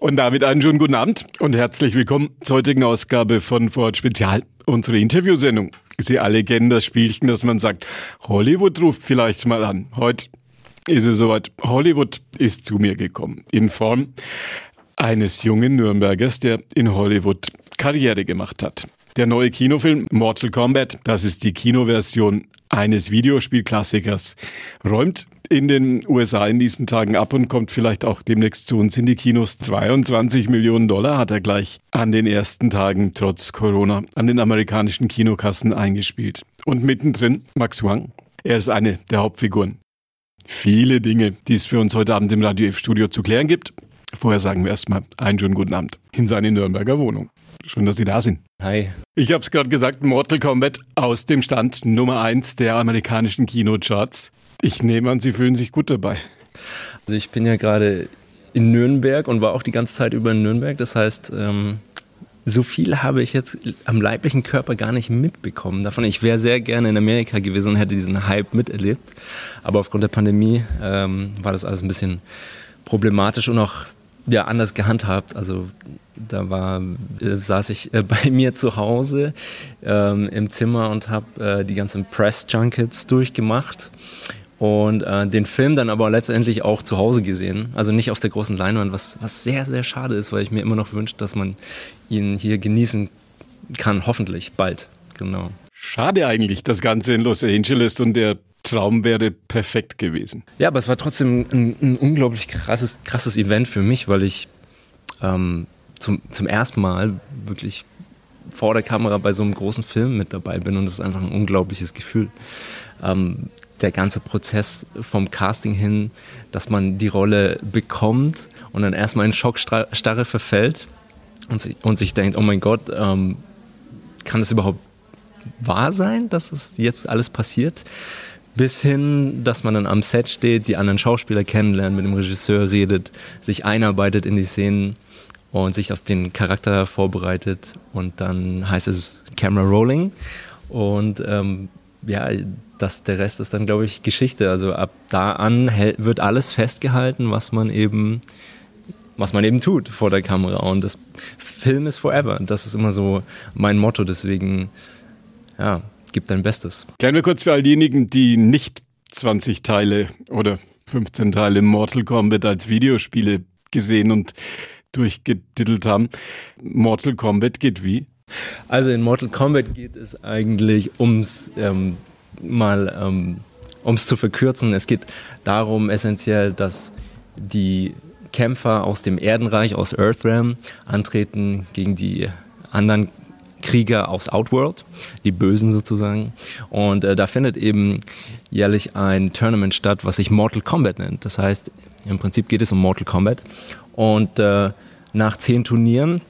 Und damit einen schönen guten Abend und herzlich willkommen zur heutigen Ausgabe von Ford Spezial, unsere Interviewsendung. Sie alle kennen das Spielchen, dass man sagt, Hollywood ruft vielleicht mal an. Heute ist es soweit. Hollywood ist zu mir gekommen in Form eines jungen Nürnbergers, der in Hollywood Karriere gemacht hat. Der neue Kinofilm Mortal Kombat, das ist die Kinoversion eines Videospielklassikers, räumt in den USA in diesen Tagen ab und kommt vielleicht auch demnächst zu uns in die Kinos. 22 Millionen Dollar hat er gleich an den ersten Tagen trotz Corona an den amerikanischen Kinokassen eingespielt. Und mittendrin Max Wang. Er ist eine der Hauptfiguren. Viele Dinge, die es für uns heute Abend im Radio F-Studio zu klären gibt. Vorher sagen wir erstmal einen schönen guten Abend in seine Nürnberger Wohnung. Schön, dass Sie da sind. Hi. Ich habe es gerade gesagt, Mortal Kombat aus dem Stand Nummer 1 der amerikanischen Kinocharts. Ich nehme an, Sie fühlen sich gut dabei. Also ich bin ja gerade in Nürnberg und war auch die ganze Zeit über in Nürnberg. Das heißt, ähm, so viel habe ich jetzt am leiblichen Körper gar nicht mitbekommen davon. Ich wäre sehr gerne in Amerika gewesen und hätte diesen Hype miterlebt. Aber aufgrund der Pandemie ähm, war das alles ein bisschen problematisch und auch ja, anders gehandhabt. Also da war, äh, saß ich äh, bei mir zu Hause ähm, im Zimmer und habe äh, die ganzen Press Junkets durchgemacht und äh, den Film dann aber letztendlich auch zu Hause gesehen. Also nicht auf der großen Leinwand, was, was sehr, sehr schade ist, weil ich mir immer noch wünsche, dass man ihn hier genießen kann, hoffentlich bald. Genau. Schade eigentlich, das Ganze in Los Angeles und der Traum wäre perfekt gewesen. Ja, aber es war trotzdem ein, ein unglaublich krasses, krasses Event für mich, weil ich ähm, zum, zum ersten Mal wirklich vor der Kamera bei so einem großen Film mit dabei bin und es ist einfach ein unglaubliches Gefühl. Ähm, der ganze Prozess vom Casting hin, dass man die Rolle bekommt und dann erstmal in Schockstarre verfällt und sich, und sich denkt, oh mein Gott, ähm, kann es überhaupt wahr sein, dass es jetzt alles passiert? Bis hin, dass man dann am Set steht, die anderen Schauspieler kennenlernt, mit dem Regisseur redet, sich einarbeitet in die Szenen und sich auf den Charakter vorbereitet und dann heißt es Camera Rolling und ähm, ja, das, der Rest ist dann, glaube ich, Geschichte. Also ab da an wird alles festgehalten, was man eben, was man eben tut vor der Kamera. Und das Film ist forever. Das ist immer so mein Motto. Deswegen, ja, gib dein Bestes. Klären wir kurz für all diejenigen, die nicht 20 Teile oder 15 Teile Mortal Kombat als Videospiele gesehen und durchgedittelt haben. Mortal Kombat geht wie? Also in Mortal Kombat geht es eigentlich ums ähm, mal ähm, um es zu verkürzen, es geht darum essentiell, dass die Kämpfer aus dem Erdenreich, aus Earthrealm, antreten gegen die anderen Krieger aus Outworld, die Bösen sozusagen. Und äh, da findet eben jährlich ein Tournament statt, was sich Mortal Kombat nennt. Das heißt, im Prinzip geht es um Mortal Kombat. Und äh, nach zehn Turnieren,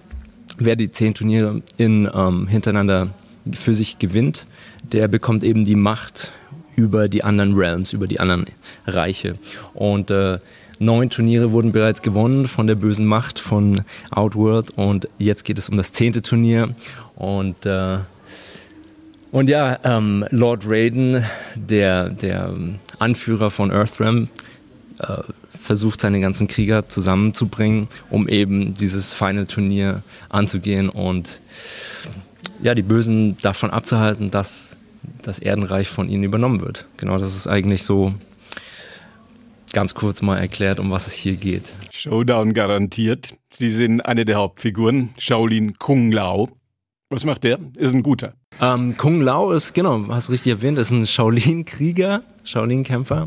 wer die zehn Turniere in, ähm, hintereinander für sich gewinnt, der bekommt eben die Macht über die anderen Realms, über die anderen Reiche. Und äh, neun Turniere wurden bereits gewonnen von der bösen Macht von Outworld und jetzt geht es um das zehnte Turnier und äh, und ja, ähm, Lord Raiden, der, der Anführer von Earthrealm, äh, versucht seine ganzen Krieger zusammenzubringen, um eben dieses Final Turnier anzugehen und ja, die Bösen davon abzuhalten, dass das Erdenreich von ihnen übernommen wird. Genau, das ist eigentlich so ganz kurz mal erklärt, um was es hier geht. Showdown garantiert. Sie sind eine der Hauptfiguren, Shaolin Kung Lao. Was macht der? Ist ein guter. Ähm, Kung Lao ist, genau, hast richtig erwähnt, ist ein Shaolin-Krieger, Shaolin-Kämpfer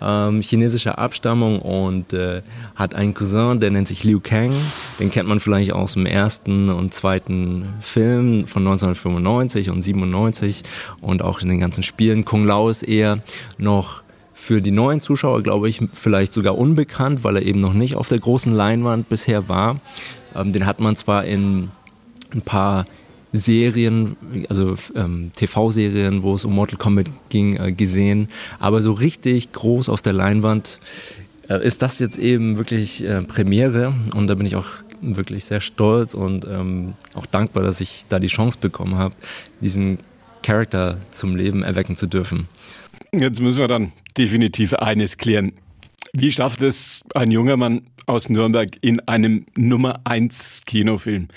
ähm, chinesischer Abstammung und äh, hat einen Cousin, der nennt sich Liu Kang. Den kennt man vielleicht aus dem ersten und zweiten Film von 1995 und 97 und auch in den ganzen Spielen. Kung Lao ist eher noch für die neuen Zuschauer, glaube ich, vielleicht sogar unbekannt, weil er eben noch nicht auf der großen Leinwand bisher war. Ähm, den hat man zwar in ein paar Serien, also ähm, TV-Serien, wo es um Mortal Kombat ging, äh, gesehen. Aber so richtig groß auf der Leinwand äh, ist das jetzt eben wirklich äh, Premiere und da bin ich auch wirklich sehr stolz und ähm, auch dankbar, dass ich da die Chance bekommen habe, diesen Charakter zum Leben erwecken zu dürfen. Jetzt müssen wir dann definitiv eines klären. Wie schafft es ein junger Mann aus Nürnberg in einem Nummer 1 Kinofilm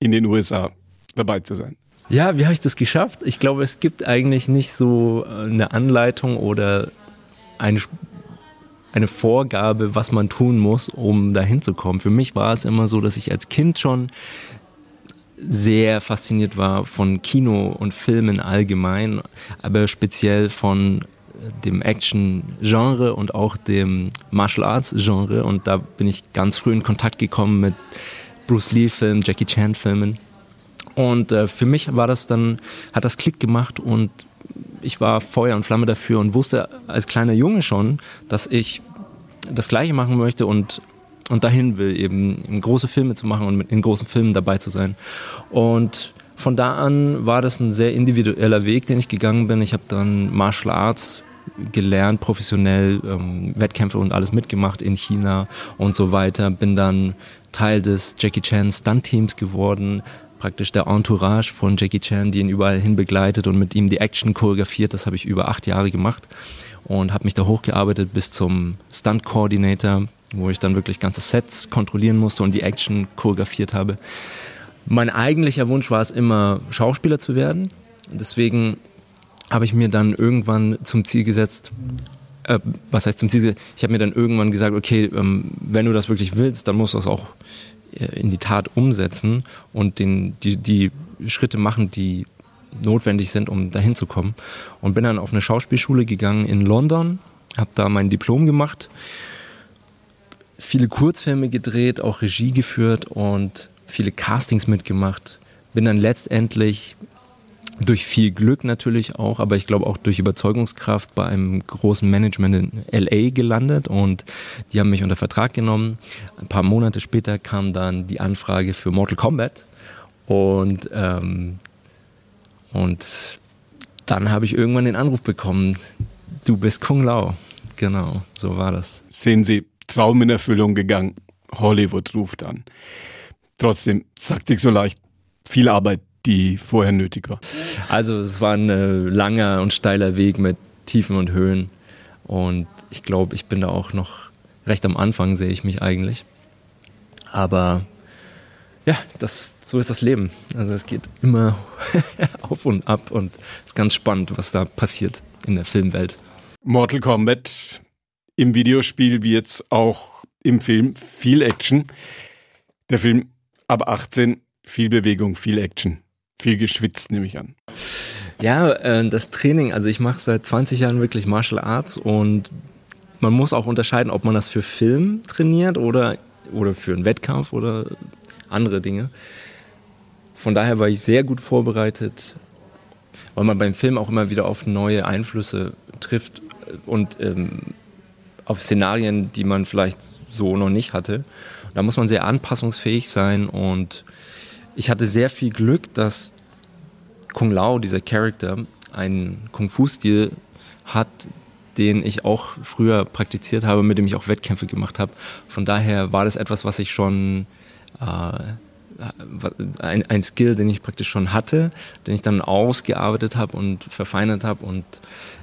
in den USA dabei zu sein? Ja, wie habe ich das geschafft? Ich glaube, es gibt eigentlich nicht so äh, eine Anleitung oder eine, eine Vorgabe, was man tun muss, um dahin zu kommen. Für mich war es immer so, dass ich als Kind schon sehr fasziniert war von Kino und Filmen allgemein, aber speziell von dem Action-Genre und auch dem Martial Arts-Genre. Und da bin ich ganz früh in Kontakt gekommen mit Bruce Lee-Filmen, Jackie Chan-Filmen. Und äh, für mich war das dann, hat das Klick gemacht und ich war Feuer und Flamme dafür und wusste als kleiner Junge schon, dass ich das Gleiche machen möchte und, und dahin will, eben große Filme zu machen und in großen Filmen dabei zu sein. Und von da an war das ein sehr individueller Weg, den ich gegangen bin. Ich habe dann Martial Arts gelernt, professionell ähm, Wettkämpfe und alles mitgemacht in China und so weiter. Bin dann Teil des Jackie Chan Stunt-Teams geworden, praktisch der Entourage von Jackie Chan, die ihn überall hin begleitet und mit ihm die Action choreografiert. Das habe ich über acht Jahre gemacht und habe mich da hochgearbeitet bis zum Stunt-Coordinator, wo ich dann wirklich ganze Sets kontrollieren musste und die Action choreografiert habe. Mein eigentlicher Wunsch war es immer, Schauspieler zu werden. Deswegen habe ich mir dann irgendwann zum Ziel gesetzt, äh, was heißt zum Ziel? Ich habe mir dann irgendwann gesagt, okay, ähm, wenn du das wirklich willst, dann musst du das auch in die Tat umsetzen und den, die, die Schritte machen, die notwendig sind, um dahin zu kommen. Und bin dann auf eine Schauspielschule gegangen in London, habe da mein Diplom gemacht, viele Kurzfilme gedreht, auch Regie geführt und viele Castings mitgemacht. Bin dann letztendlich durch viel Glück natürlich auch, aber ich glaube auch durch Überzeugungskraft bei einem großen Management in LA gelandet und die haben mich unter Vertrag genommen. Ein paar Monate später kam dann die Anfrage für Mortal Kombat und, ähm, und dann habe ich irgendwann den Anruf bekommen, du bist Kung Lao. Genau, so war das. Sehen Sie, Traum in Erfüllung gegangen. Hollywood ruft an. Trotzdem sagt sich so leicht, viel Arbeit die vorher nötig war? Also es war ein äh, langer und steiler Weg mit Tiefen und Höhen. Und ich glaube, ich bin da auch noch recht am Anfang, sehe ich mich eigentlich. Aber ja, das, so ist das Leben. Also es geht immer auf und ab und es ist ganz spannend, was da passiert in der Filmwelt. Mortal Kombat im Videospiel wie jetzt auch im Film viel Action. Der Film ab 18 viel Bewegung, viel Action. Viel geschwitzt, nehme ich an. Ja, äh, das Training, also ich mache seit 20 Jahren wirklich Martial Arts und man muss auch unterscheiden, ob man das für Film trainiert oder, oder für einen Wettkampf oder andere Dinge. Von daher war ich sehr gut vorbereitet, weil man beim Film auch immer wieder auf neue Einflüsse trifft und ähm, auf Szenarien, die man vielleicht so noch nicht hatte. Da muss man sehr anpassungsfähig sein und ich hatte sehr viel Glück, dass Kung Lao, dieser Charakter, einen Kung-Fu-Stil hat, den ich auch früher praktiziert habe, mit dem ich auch Wettkämpfe gemacht habe. Von daher war das etwas, was ich schon äh, ein, ein Skill, den ich praktisch schon hatte, den ich dann ausgearbeitet habe und verfeinert habe und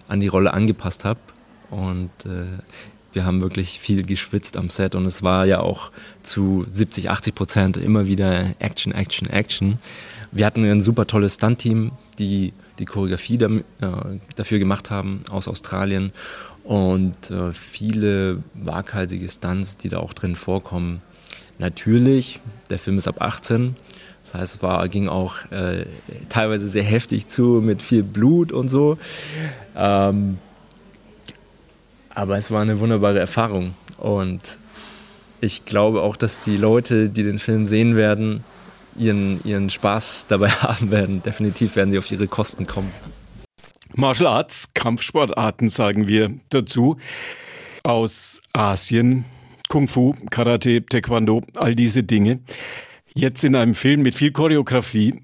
an die Rolle angepasst habe. Und äh, wir haben wirklich viel geschwitzt am Set und es war ja auch zu 70, 80 Prozent immer wieder Action, Action, Action. Wir hatten ein super tolles Stunt-Team, die die Choreografie äh, dafür gemacht haben aus Australien und äh, viele waghalsige Stunts, die da auch drin vorkommen. Natürlich, der Film ist ab 18, das heißt, es war, ging auch äh, teilweise sehr heftig zu mit viel Blut und so. Ähm, aber es war eine wunderbare Erfahrung und ich glaube auch, dass die Leute, die den Film sehen werden, ihren, ihren Spaß dabei haben werden. Definitiv werden sie auf ihre Kosten kommen. Martial Arts, Kampfsportarten sagen wir dazu. Aus Asien, Kung Fu, Karate, Taekwondo, all diese Dinge. Jetzt in einem Film mit viel Choreografie,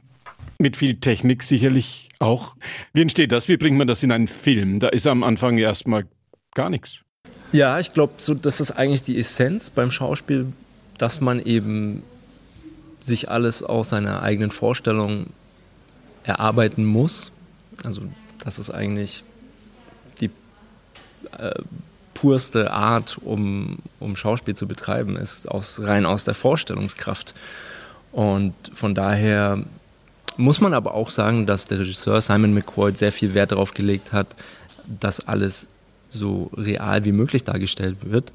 mit viel Technik sicherlich auch. Wie entsteht das? Wie bringt man das in einen Film? Da ist am Anfang erstmal gar nichts. Ja, ich glaube, so, das ist eigentlich die Essenz beim Schauspiel, dass man eben sich alles aus seiner eigenen Vorstellung erarbeiten muss. Also das ist eigentlich die äh, purste Art, um, um Schauspiel zu betreiben, ist aus, rein aus der Vorstellungskraft. Und von daher muss man aber auch sagen, dass der Regisseur Simon McCoy sehr viel Wert darauf gelegt hat, dass alles so real wie möglich dargestellt wird.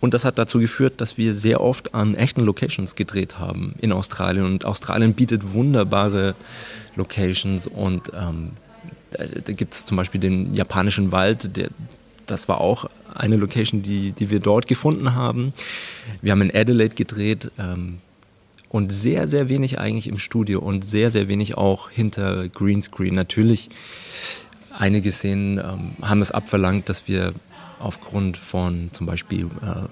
Und das hat dazu geführt, dass wir sehr oft an echten Locations gedreht haben in Australien. Und Australien bietet wunderbare Locations. Und ähm, da, da gibt es zum Beispiel den japanischen Wald, der, das war auch eine Location, die, die wir dort gefunden haben. Wir haben in Adelaide gedreht. Ähm, und sehr, sehr wenig eigentlich im Studio und sehr, sehr wenig auch hinter Greenscreen. Natürlich, einige Szenen ähm, haben es abverlangt, dass wir aufgrund von zum Beispiel, äh,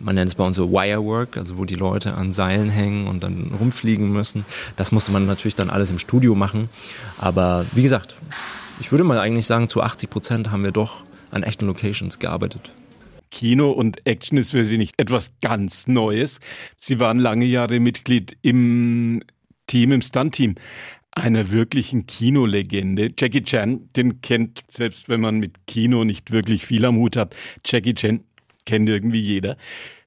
man nennt es bei uns so Wirework, also wo die Leute an Seilen hängen und dann rumfliegen müssen. Das musste man natürlich dann alles im Studio machen. Aber wie gesagt, ich würde mal eigentlich sagen, zu 80 Prozent haben wir doch an echten Locations gearbeitet. Kino und Action ist für Sie nicht etwas ganz Neues. Sie waren lange Jahre Mitglied im Team, im Stunt-Team einer wirklichen Kinolegende. Jackie Chan, den kennt, selbst wenn man mit Kino nicht wirklich viel am Hut hat, Jackie Chan kennt irgendwie jeder.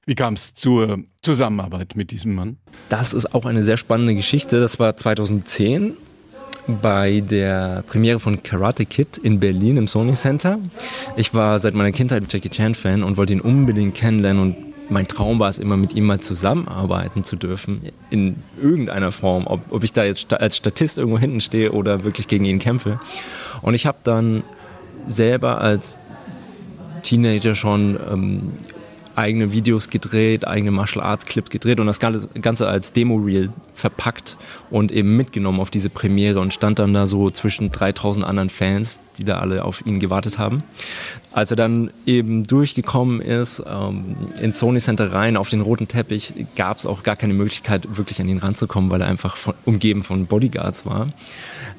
Wie kam es zur Zusammenarbeit mit diesem Mann? Das ist auch eine sehr spannende Geschichte. Das war 2010 bei der Premiere von Karate Kid in Berlin im Sony Center. Ich war seit meiner Kindheit Jackie Chan Fan und wollte ihn unbedingt kennenlernen und mein Traum war es immer, mit ihm mal zusammenarbeiten zu dürfen, in irgendeiner Form, ob, ob ich da jetzt als Statist irgendwo hinten stehe oder wirklich gegen ihn kämpfe. Und ich habe dann selber als Teenager schon ähm, eigene Videos gedreht, eigene Martial Arts Clips gedreht und das Ganze als Demo-Reel verpackt und eben mitgenommen auf diese Premiere und stand dann da so zwischen 3000 anderen Fans, die da alle auf ihn gewartet haben. Als er dann eben durchgekommen ist, ähm, ins Sony Center rein, auf den roten Teppich, gab es auch gar keine Möglichkeit, wirklich an ihn ranzukommen, weil er einfach von, umgeben von Bodyguards war.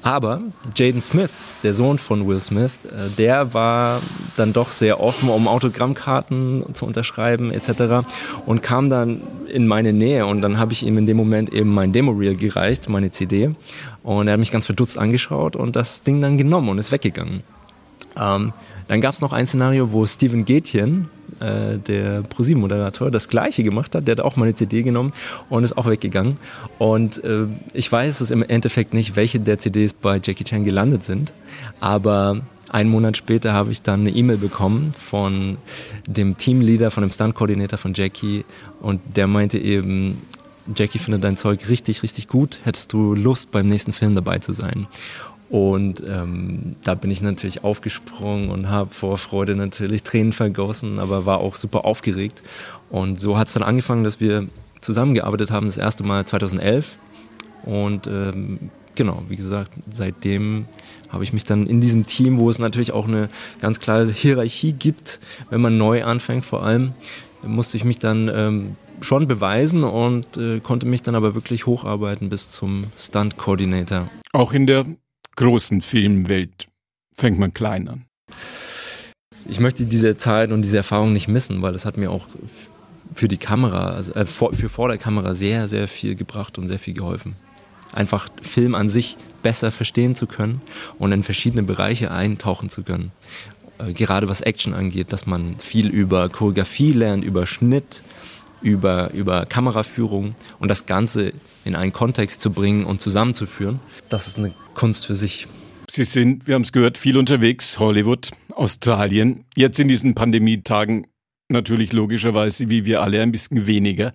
Aber Jaden Smith, der Sohn von Will Smith, äh, der war dann doch sehr offen, um Autogrammkarten zu unterschreiben etc. und kam dann in meine Nähe und dann habe ich ihm in dem Moment eben mein Demo-Reel gereicht, meine CD und er hat mich ganz verdutzt angeschaut und das Ding dann genommen und ist weggegangen. Ähm, dann gab es noch ein Szenario, wo Steven Gätjen, äh, der ProSieben-Moderator, das gleiche gemacht hat. Der hat auch meine CD genommen und ist auch weggegangen. Und äh, ich weiß es im Endeffekt nicht, welche der CDs bei Jackie Chan gelandet sind. Aber einen Monat später habe ich dann eine E-Mail bekommen von dem Teamleader, von dem Stunt-Koordinator von Jackie. Und der meinte eben, Jackie findet dein Zeug richtig, richtig gut. Hättest du Lust, beim nächsten Film dabei zu sein? Und ähm, da bin ich natürlich aufgesprungen und habe vor Freude natürlich Tränen vergossen, aber war auch super aufgeregt. Und so hat es dann angefangen, dass wir zusammengearbeitet haben, das erste Mal 2011. Und ähm, genau, wie gesagt, seitdem habe ich mich dann in diesem Team, wo es natürlich auch eine ganz klare Hierarchie gibt, wenn man neu anfängt vor allem, musste ich mich dann ähm, schon beweisen und äh, konnte mich dann aber wirklich hocharbeiten bis zum Stunt-Coordinator. Auch in der großen Filmwelt fängt man klein an. Ich möchte diese Zeit und diese Erfahrung nicht missen, weil das hat mir auch für die Kamera, also äh, für vor der Kamera sehr, sehr viel gebracht und sehr viel geholfen. Einfach Film an sich besser verstehen zu können und in verschiedene Bereiche eintauchen zu können. Äh, gerade was Action angeht, dass man viel über Choreografie lernt, über Schnitt, über, über Kameraführung und das Ganze in einen Kontext zu bringen und zusammenzuführen, das ist eine Kunst für sich. Sie sind, wir haben es gehört, viel unterwegs, Hollywood, Australien. Jetzt in diesen Pandemietagen natürlich logischerweise, wie wir alle, ein bisschen weniger.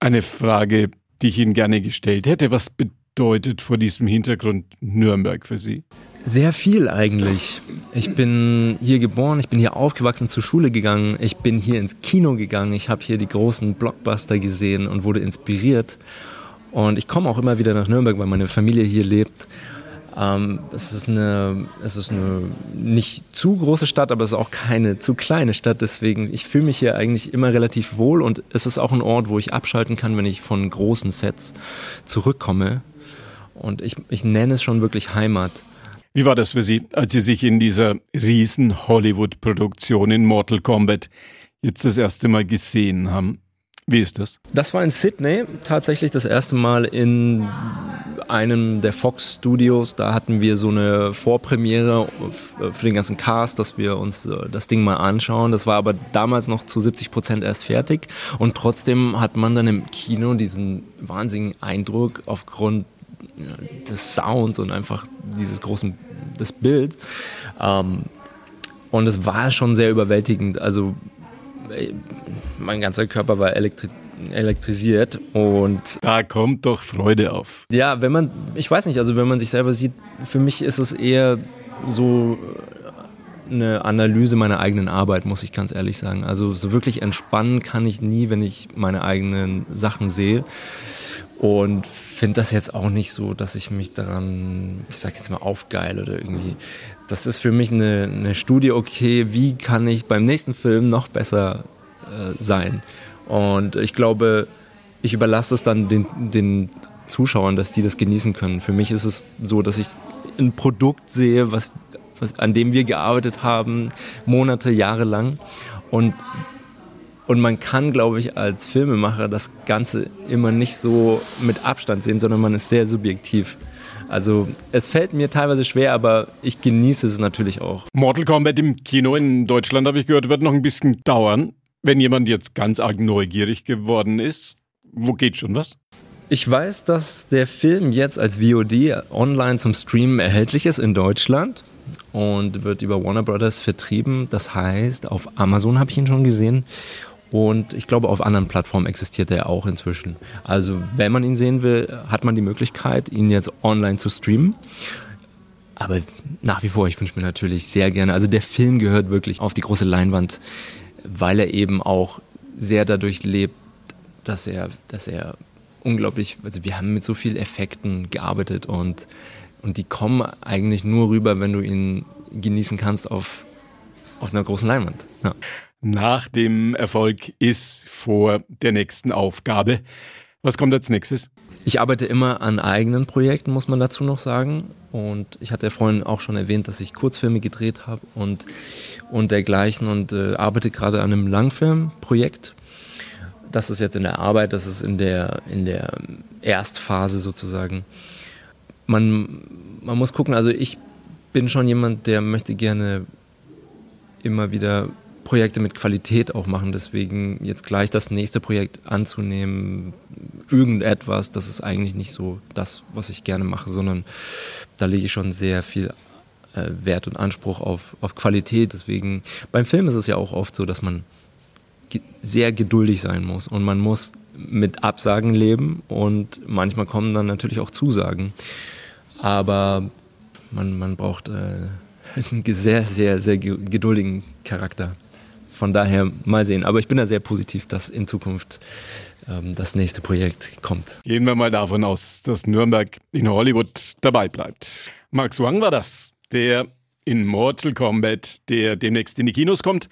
Eine Frage, die ich Ihnen gerne gestellt hätte. Was bedeutet vor diesem Hintergrund Nürnberg für Sie? Sehr viel eigentlich. Ich bin hier geboren, ich bin hier aufgewachsen, zur Schule gegangen, ich bin hier ins Kino gegangen, ich habe hier die großen Blockbuster gesehen und wurde inspiriert. Und ich komme auch immer wieder nach Nürnberg, weil meine Familie hier lebt. Ähm, es, ist eine, es ist eine nicht zu große Stadt, aber es ist auch keine zu kleine Stadt. Deswegen, ich fühle mich hier eigentlich immer relativ wohl und es ist auch ein Ort, wo ich abschalten kann, wenn ich von großen Sets zurückkomme. Und ich, ich nenne es schon wirklich Heimat. Wie war das für Sie, als Sie sich in dieser riesen Hollywood-Produktion in Mortal Kombat jetzt das erste Mal gesehen haben? Wie ist das? Das war in Sydney tatsächlich das erste Mal in einem der Fox Studios. Da hatten wir so eine Vorpremiere für den ganzen Cast, dass wir uns äh, das Ding mal anschauen. Das war aber damals noch zu 70 Prozent erst fertig. Und trotzdem hat man dann im Kino diesen wahnsinnigen Eindruck aufgrund des Sounds und einfach dieses großen des Bilds. Ähm, und es war schon sehr überwältigend. Also äh, mein ganzer Körper war elektrisch elektrisiert und da kommt doch Freude auf. Ja, wenn man, ich weiß nicht, also wenn man sich selber sieht, für mich ist es eher so eine Analyse meiner eigenen Arbeit, muss ich ganz ehrlich sagen. Also so wirklich entspannen kann ich nie, wenn ich meine eigenen Sachen sehe. Und finde das jetzt auch nicht so, dass ich mich daran, ich sag jetzt mal, aufgeile oder irgendwie. Das ist für mich eine, eine Studie, okay, wie kann ich beim nächsten Film noch besser äh, sein? Und ich glaube, ich überlasse es dann den, den Zuschauern, dass die das genießen können. Für mich ist es so, dass ich ein Produkt sehe, was, was, an dem wir gearbeitet haben, Monate, Jahre lang. Und, und man kann, glaube ich, als Filmemacher das Ganze immer nicht so mit Abstand sehen, sondern man ist sehr subjektiv. Also es fällt mir teilweise schwer, aber ich genieße es natürlich auch. Mortal Kombat im Kino in Deutschland, habe ich gehört, wird noch ein bisschen dauern. Wenn jemand jetzt ganz arg neugierig geworden ist, wo geht schon was? Ich weiß, dass der Film jetzt als VOD online zum Streamen erhältlich ist in Deutschland und wird über Warner Brothers vertrieben. Das heißt, auf Amazon habe ich ihn schon gesehen und ich glaube, auf anderen Plattformen existiert er auch inzwischen. Also, wenn man ihn sehen will, hat man die Möglichkeit, ihn jetzt online zu streamen. Aber nach wie vor, ich wünsche mir natürlich sehr gerne, also der Film gehört wirklich auf die große Leinwand weil er eben auch sehr dadurch lebt, dass er, dass er unglaublich, also wir haben mit so vielen Effekten gearbeitet und, und die kommen eigentlich nur rüber, wenn du ihn genießen kannst auf, auf einer großen Leinwand. Ja. Nach dem Erfolg ist vor der nächsten Aufgabe. Was kommt als nächstes? Ich arbeite immer an eigenen Projekten, muss man dazu noch sagen. Und ich hatte ja vorhin auch schon erwähnt, dass ich Kurzfilme gedreht habe und, und dergleichen und äh, arbeite gerade an einem Langfilmprojekt. Das ist jetzt in der Arbeit, das ist in der, in der Erstphase sozusagen. Man, man muss gucken, also ich bin schon jemand, der möchte gerne immer wieder Projekte mit Qualität auch machen. Deswegen jetzt gleich das nächste Projekt anzunehmen, irgendetwas, das ist eigentlich nicht so das, was ich gerne mache, sondern da lege ich schon sehr viel äh, Wert und Anspruch auf, auf Qualität. Deswegen, beim Film ist es ja auch oft so, dass man ge sehr geduldig sein muss und man muss mit Absagen leben und manchmal kommen dann natürlich auch Zusagen. Aber man, man braucht äh, einen sehr, sehr, sehr geduldigen Charakter von daher mal sehen. Aber ich bin da sehr positiv, dass in Zukunft ähm, das nächste Projekt kommt. Gehen wir mal davon aus, dass Nürnberg in Hollywood dabei bleibt. Max Wang war das, der in Mortal Kombat, der demnächst in die Kinos kommt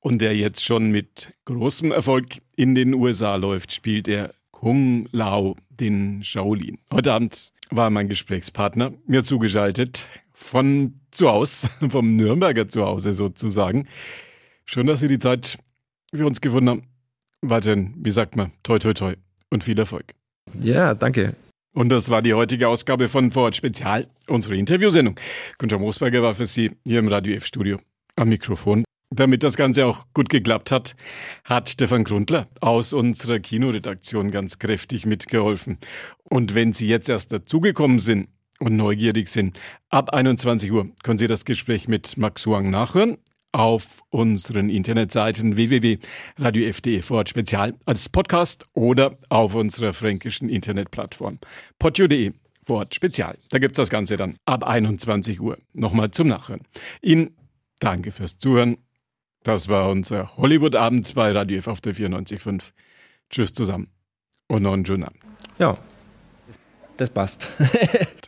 und der jetzt schon mit großem Erfolg in den USA läuft, spielt er Kung Lao, den Shaolin. Heute Abend war mein Gesprächspartner mir zugeschaltet von zu Hause, vom Nürnberger Zuhause sozusagen. Schön, dass Sie die Zeit für uns gefunden haben. Weiterhin, wie sagt man, toi toi toi und viel Erfolg. Ja, danke. Und das war die heutige Ausgabe von Vorort Spezial, unsere Interviewsendung. Günther Moosberger war für Sie hier im Radio F-Studio am Mikrofon. Damit das Ganze auch gut geklappt hat, hat Stefan Grundler aus unserer Kinoredaktion ganz kräftig mitgeholfen. Und wenn Sie jetzt erst dazugekommen sind und neugierig sind, ab 21 Uhr können Sie das Gespräch mit Max Huang nachhören auf unseren Internetseiten www.radiof.de Vorort Spezial als Podcast oder auf unserer fränkischen Internetplattform podio.de Vorort Spezial. Da gibt's das Ganze dann ab 21 Uhr. Nochmal zum Nachhören. Ihnen danke fürs Zuhören. Das war unser Hollywood-Abend bei Radio F auf der 94.5. Tschüss zusammen und noch einen schönen Abend. Ja, das passt.